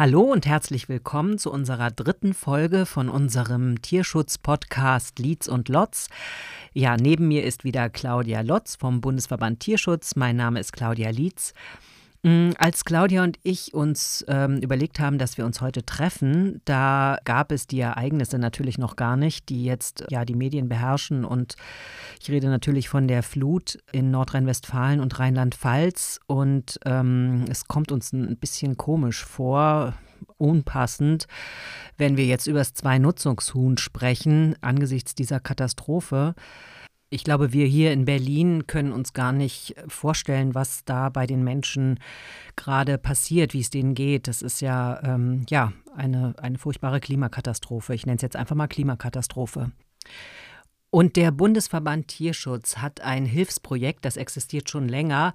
Hallo und herzlich willkommen zu unserer dritten Folge von unserem Tierschutz-Podcast Lietz und Lotz. Ja, neben mir ist wieder Claudia Lotz vom Bundesverband Tierschutz. Mein Name ist Claudia Lietz. Mm, als Claudia und ich uns ähm, überlegt haben, dass wir uns heute treffen, da gab es die Ereignisse natürlich noch gar nicht, die jetzt ja die Medien beherrschen. Und ich rede natürlich von der Flut in Nordrhein-Westfalen und Rheinland-Pfalz. Und ähm, es kommt uns ein bisschen komisch vor, unpassend, wenn wir jetzt über das Zwei-Nutzungshuhn sprechen, angesichts dieser Katastrophe. Ich glaube, wir hier in Berlin können uns gar nicht vorstellen, was da bei den Menschen gerade passiert, wie es denen geht. Das ist ja, ähm, ja eine, eine furchtbare Klimakatastrophe. Ich nenne es jetzt einfach mal Klimakatastrophe. Und der Bundesverband Tierschutz hat ein Hilfsprojekt, das existiert schon länger,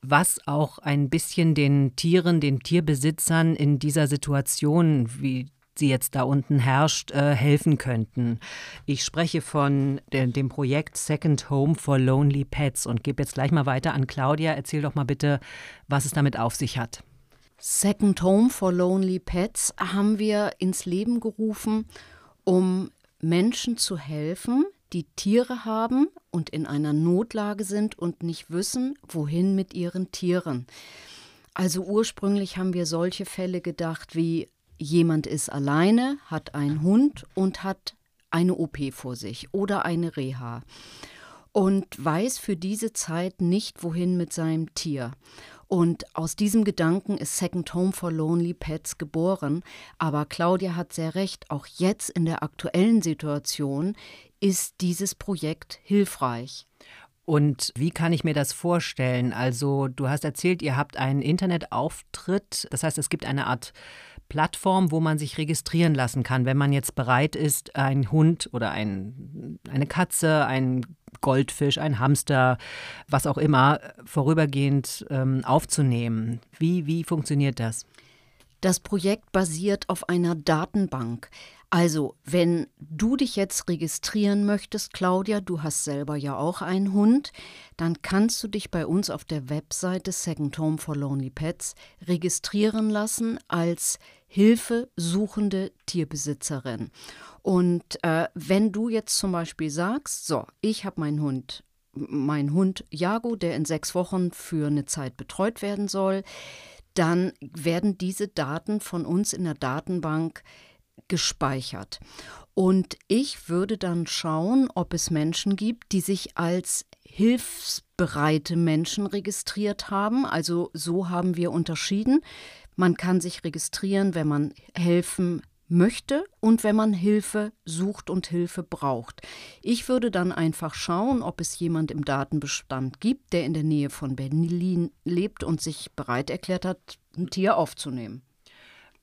was auch ein bisschen den Tieren, den Tierbesitzern in dieser Situation, wie sie jetzt da unten herrscht, äh, helfen könnten. Ich spreche von de dem Projekt Second Home for Lonely Pets und gebe jetzt gleich mal weiter an Claudia. Erzähl doch mal bitte, was es damit auf sich hat. Second Home for Lonely Pets haben wir ins Leben gerufen, um Menschen zu helfen, die Tiere haben und in einer Notlage sind und nicht wissen, wohin mit ihren Tieren. Also ursprünglich haben wir solche Fälle gedacht wie jemand ist alleine, hat einen Hund und hat eine OP vor sich oder eine Reha und weiß für diese Zeit nicht, wohin mit seinem Tier. Und aus diesem Gedanken ist Second Home for Lonely Pets geboren. Aber Claudia hat sehr recht, auch jetzt in der aktuellen Situation ist dieses Projekt hilfreich. Und wie kann ich mir das vorstellen? Also, du hast erzählt, ihr habt einen Internetauftritt. Das heißt, es gibt eine Art Plattform, wo man sich registrieren lassen kann, wenn man jetzt bereit ist, einen Hund oder ein, eine Katze, ein Goldfisch, ein Hamster, was auch immer, vorübergehend ähm, aufzunehmen. Wie, wie funktioniert das? Das Projekt basiert auf einer Datenbank. Also, wenn du dich jetzt registrieren möchtest, Claudia, du hast selber ja auch einen Hund, dann kannst du dich bei uns auf der Webseite Second Home for Lonely Pets registrieren lassen als hilfesuchende Tierbesitzerin. Und äh, wenn du jetzt zum Beispiel sagst, so, ich habe meinen Hund, mein Hund Jago, der in sechs Wochen für eine Zeit betreut werden soll, dann werden diese Daten von uns in der Datenbank gespeichert. Und ich würde dann schauen, ob es Menschen gibt, die sich als hilfsbereite Menschen registriert haben. Also so haben wir unterschieden. Man kann sich registrieren, wenn man helfen möchte und wenn man Hilfe sucht und Hilfe braucht. Ich würde dann einfach schauen, ob es jemand im Datenbestand gibt, der in der Nähe von Berlin lebt und sich bereit erklärt hat, ein Tier aufzunehmen.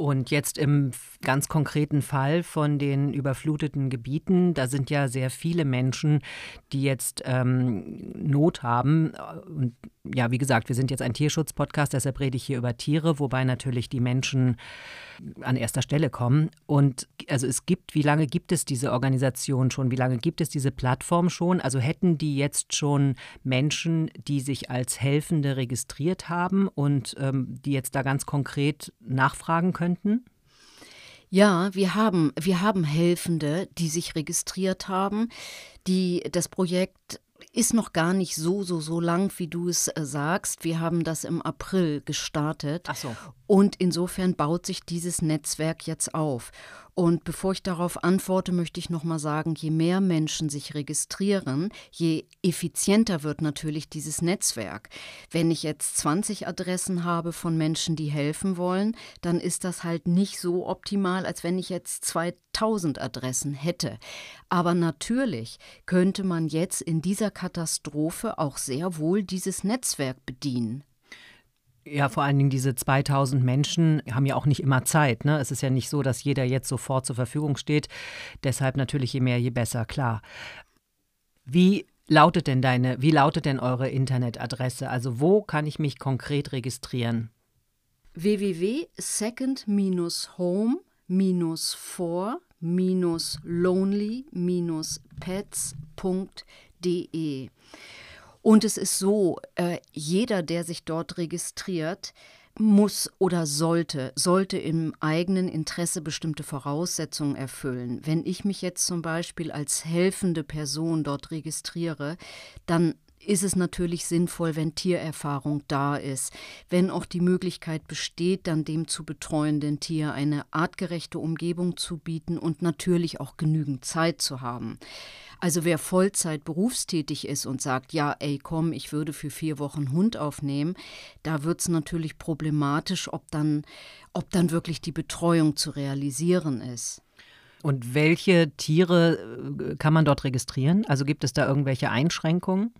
Und jetzt im ganz konkreten Fall von den überfluteten Gebieten, da sind ja sehr viele Menschen, die jetzt ähm, Not haben. Und ja, wie gesagt, wir sind jetzt ein Tierschutz-Podcast, deshalb rede ich hier über Tiere, wobei natürlich die Menschen an erster Stelle kommen. Und also es gibt, wie lange gibt es diese Organisation schon? Wie lange gibt es diese Plattform schon? Also hätten die jetzt schon Menschen, die sich als Helfende registriert haben und ähm, die jetzt da ganz konkret nachfragen könnten? Ja, wir haben, wir haben Helfende, die sich registriert haben, die das Projekt ist noch gar nicht so, so, so lang, wie du es äh, sagst. Wir haben das im April gestartet. Ach so. Und insofern baut sich dieses Netzwerk jetzt auf. Und bevor ich darauf antworte, möchte ich noch mal sagen, je mehr Menschen sich registrieren, je effizienter wird natürlich dieses Netzwerk. Wenn ich jetzt 20 Adressen habe von Menschen, die helfen wollen, dann ist das halt nicht so optimal, als wenn ich jetzt 2000 Adressen hätte. Aber natürlich könnte man jetzt in dieser Katastrophe auch sehr wohl dieses Netzwerk bedienen. Ja, vor allen Dingen diese 2000 Menschen haben ja auch nicht immer Zeit. Ne? Es ist ja nicht so, dass jeder jetzt sofort zur Verfügung steht. Deshalb natürlich je mehr, je besser, klar. Wie lautet denn deine, wie lautet denn eure Internetadresse? Also wo kann ich mich konkret registrieren? www.second-home-for-lonely-pets.de und es ist so, äh, jeder, der sich dort registriert, muss oder sollte, sollte im eigenen Interesse bestimmte Voraussetzungen erfüllen. Wenn ich mich jetzt zum Beispiel als helfende Person dort registriere, dann ist es natürlich sinnvoll, wenn Tiererfahrung da ist, wenn auch die Möglichkeit besteht, dann dem zu betreuenden Tier eine artgerechte Umgebung zu bieten und natürlich auch genügend Zeit zu haben. Also wer Vollzeit berufstätig ist und sagt, ja, ey, komm, ich würde für vier Wochen Hund aufnehmen, da wird es natürlich problematisch, ob dann, ob dann wirklich die Betreuung zu realisieren ist. Und welche Tiere äh, kann man dort registrieren? Also gibt es da irgendwelche Einschränkungen?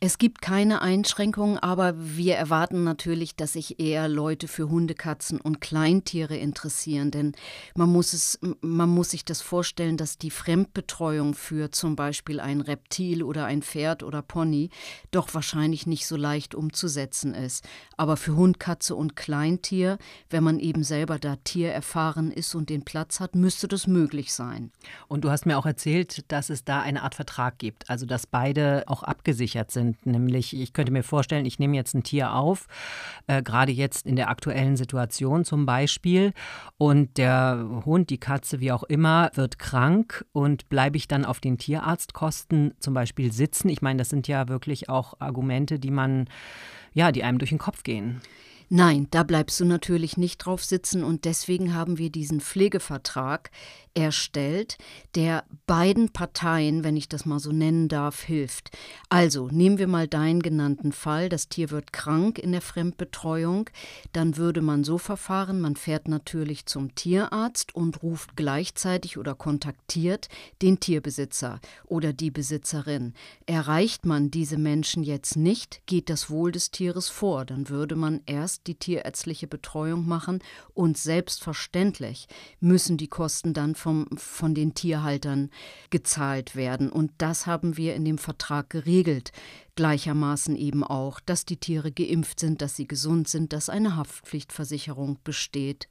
Es gibt keine Einschränkungen, aber wir erwarten natürlich, dass sich eher Leute für Hunde, Katzen und Kleintiere interessieren, denn man muss es, man muss sich das vorstellen, dass die Fremdbetreuung für zum Beispiel ein Reptil oder ein Pferd oder Pony doch wahrscheinlich nicht so leicht umzusetzen ist. Aber für Hund, Katze und Kleintier, wenn man eben selber da Tier erfahren ist und den Platz hat, müsste das möglich sein. Und du hast mir auch erzählt, dass es da eine Art Vertrag gibt, also dass beide auch abgesichert sind sind. Nämlich, ich könnte mir vorstellen, ich nehme jetzt ein Tier auf, äh, gerade jetzt in der aktuellen Situation zum Beispiel, und der Hund, die Katze, wie auch immer, wird krank und bleibe ich dann auf den Tierarztkosten zum Beispiel sitzen. Ich meine, das sind ja wirklich auch Argumente, die man, ja, die einem durch den Kopf gehen. Nein, da bleibst du natürlich nicht drauf sitzen und deswegen haben wir diesen Pflegevertrag erstellt, der beiden Parteien, wenn ich das mal so nennen darf, hilft. Also nehmen wir mal deinen genannten Fall, das Tier wird krank in der Fremdbetreuung, dann würde man so verfahren, man fährt natürlich zum Tierarzt und ruft gleichzeitig oder kontaktiert den Tierbesitzer oder die Besitzerin. Erreicht man diese Menschen jetzt nicht, geht das Wohl des Tieres vor, dann würde man erst die tierärztliche Betreuung machen und selbstverständlich müssen die Kosten dann vom, von den Tierhaltern gezahlt werden. Und das haben wir in dem Vertrag geregelt. Gleichermaßen eben auch, dass die Tiere geimpft sind, dass sie gesund sind, dass eine Haftpflichtversicherung besteht.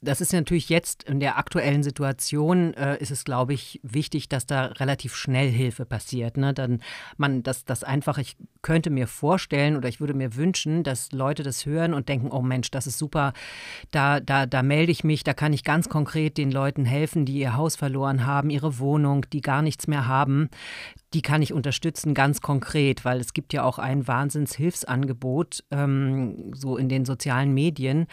Das ist natürlich jetzt in der aktuellen Situation, äh, ist es, glaube ich, wichtig, dass da relativ schnell Hilfe passiert. Ne? Dann man, das, das einfach, ich könnte mir vorstellen oder ich würde mir wünschen, dass Leute das hören und denken, oh Mensch, das ist super, da, da, da melde ich mich, da kann ich ganz konkret den Leuten helfen, die ihr Haus verloren haben, ihre Wohnung, die gar nichts mehr haben. Die kann ich unterstützen, ganz konkret, weil es gibt ja auch ein Wahnsinnshilfsangebot ähm, so in den sozialen Medien.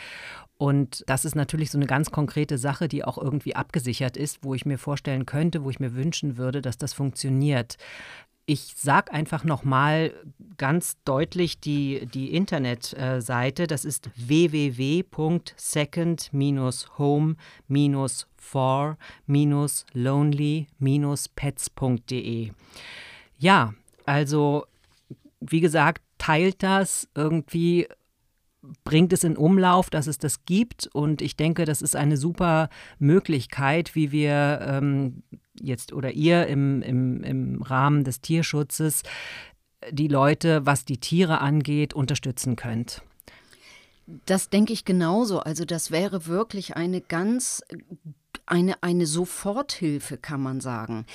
Und das ist natürlich so eine ganz konkrete Sache, die auch irgendwie abgesichert ist, wo ich mir vorstellen könnte, wo ich mir wünschen würde, dass das funktioniert. Ich sage einfach nochmal ganz deutlich die, die Internetseite. Das ist www.second-home-for-lonely-pets.de. Ja, also wie gesagt, teilt das irgendwie bringt es in Umlauf, dass es das gibt. Und ich denke, das ist eine super Möglichkeit, wie wir ähm, jetzt oder ihr im, im, im Rahmen des Tierschutzes die Leute, was die Tiere angeht, unterstützen könnt. Das denke ich genauso. Also das wäre wirklich eine ganz eine, eine Soforthilfe, kann man sagen.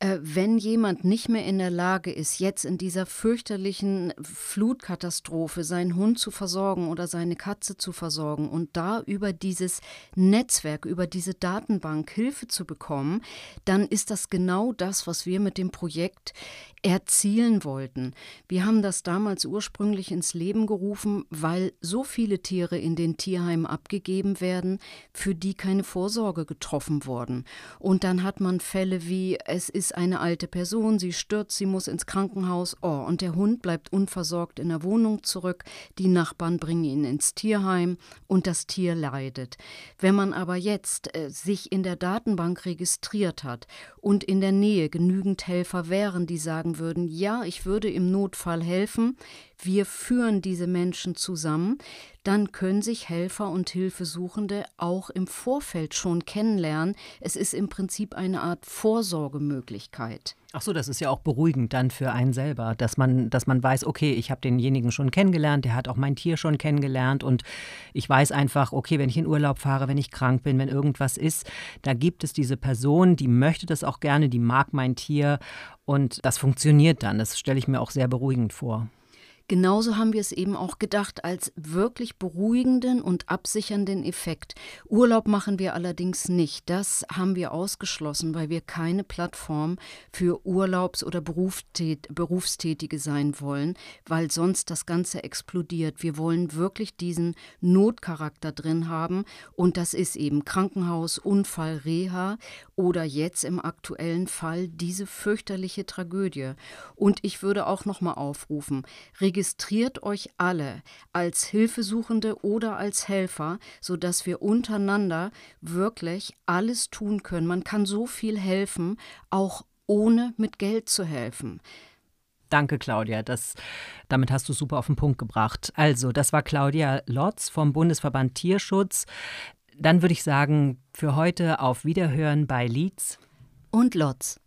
Äh, wenn jemand nicht mehr in der Lage ist, jetzt in dieser fürchterlichen Flutkatastrophe seinen Hund zu versorgen oder seine Katze zu versorgen und da über dieses Netzwerk, über diese Datenbank Hilfe zu bekommen, dann ist das genau das, was wir mit dem Projekt erzielen wollten. Wir haben das damals ursprünglich ins Leben gerufen, weil so viele Tiere in den Tierheimen abgegeben werden, für die keine Vorsorge getroffen wurden. Und dann hat man Fälle wie, es ist eine alte Person, sie stürzt, sie muss ins Krankenhaus, oh, und der Hund bleibt unversorgt in der Wohnung zurück, die Nachbarn bringen ihn ins Tierheim und das Tier leidet. Wenn man aber jetzt äh, sich in der Datenbank registriert hat und in der Nähe genügend Helfer wären, die sagen würden, ja, ich würde im Notfall helfen, wir führen diese Menschen zusammen, dann können sich Helfer und Hilfesuchende auch im Vorfeld schon kennenlernen. Es ist im Prinzip eine Art Vorsorgemöglichkeit. Ach so, das ist ja auch beruhigend dann für einen selber, dass man, dass man weiß, okay, ich habe denjenigen schon kennengelernt, der hat auch mein Tier schon kennengelernt und ich weiß einfach, okay, wenn ich in Urlaub fahre, wenn ich krank bin, wenn irgendwas ist, da gibt es diese Person, die möchte das auch gerne, die mag mein Tier und das funktioniert dann. Das stelle ich mir auch sehr beruhigend vor. Genauso haben wir es eben auch gedacht als wirklich beruhigenden und absichernden Effekt. Urlaub machen wir allerdings nicht. Das haben wir ausgeschlossen, weil wir keine Plattform für Urlaubs- oder Berufstätige sein wollen, weil sonst das Ganze explodiert. Wir wollen wirklich diesen Notcharakter drin haben und das ist eben Krankenhaus, Unfall, Reha oder jetzt im aktuellen Fall diese fürchterliche Tragödie. Und ich würde auch noch mal aufrufen, registriert euch alle als Hilfesuchende oder als Helfer, sodass wir untereinander wirklich alles tun können. Man kann so viel helfen, auch ohne mit Geld zu helfen. Danke, Claudia. Das, damit hast du super auf den Punkt gebracht. Also, das war Claudia Lotz vom Bundesverband Tierschutz. Dann würde ich sagen, für heute auf Wiederhören bei Leeds und Lotz.